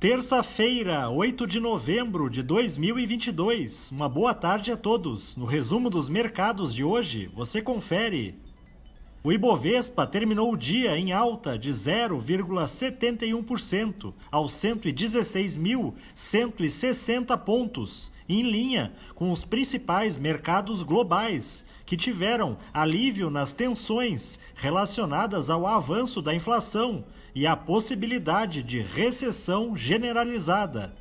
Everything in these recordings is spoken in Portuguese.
Terça-feira, 8 de novembro de 2022. Uma boa tarde a todos. No resumo dos mercados de hoje, você confere. O Ibovespa terminou o dia em alta de 0,71% aos 116.160 pontos, em linha com os principais mercados globais, que tiveram alívio nas tensões relacionadas ao avanço da inflação e à possibilidade de recessão generalizada.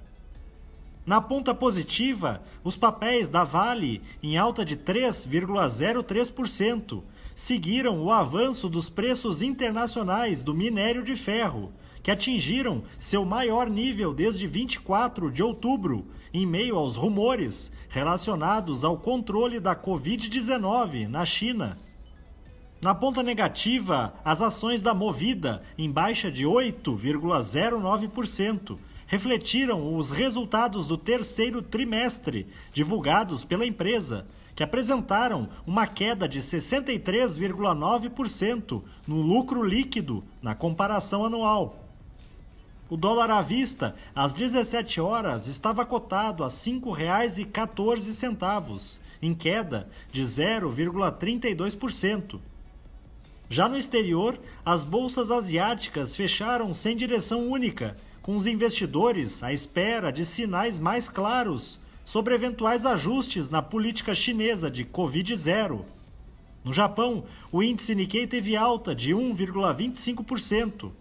Na ponta positiva, os papéis da Vale, em alta de 3,03%, seguiram o avanço dos preços internacionais do minério de ferro, que atingiram seu maior nível desde 24 de outubro, em meio aos rumores relacionados ao controle da Covid-19 na China. Na ponta negativa, as ações da Movida, em baixa de 8,09%, refletiram os resultados do terceiro trimestre divulgados pela empresa que apresentaram uma queda de 63,9% no lucro líquido na comparação anual. O dólar à vista, às 17 horas, estava cotado a R$ 5,14, em queda de 0,32%. Já no exterior, as bolsas asiáticas fecharam sem direção única, com os investidores à espera de sinais mais claros sobre eventuais ajustes na política chinesa de Covid-0. No Japão, o índice Nikkei teve alta de 1,25%.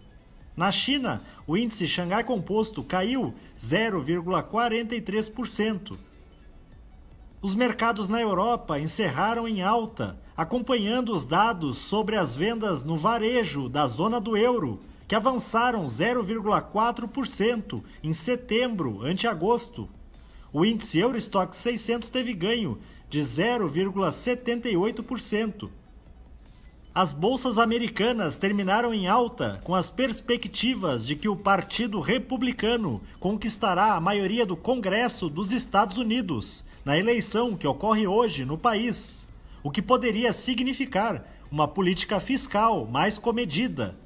Na China, o índice Xangai Composto caiu 0,43%. Os mercados na Europa encerraram em alta, acompanhando os dados sobre as vendas no varejo da zona do euro, que avançaram 0,4% em setembro ante agosto. O índice Eurostock 600 teve ganho de 0,78%. As bolsas americanas terminaram em alta, com as perspectivas de que o Partido Republicano conquistará a maioria do Congresso dos Estados Unidos na eleição que ocorre hoje no país, o que poderia significar uma política fiscal mais comedida.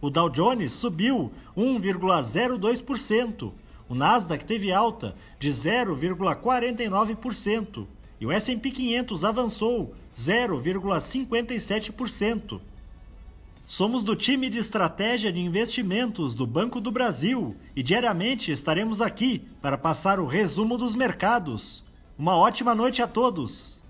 O Dow Jones subiu 1,02%, o Nasdaq teve alta de 0,49% e o S&P 500 avançou 0,57%. Somos do time de estratégia de investimentos do Banco do Brasil e diariamente estaremos aqui para passar o resumo dos mercados. Uma ótima noite a todos!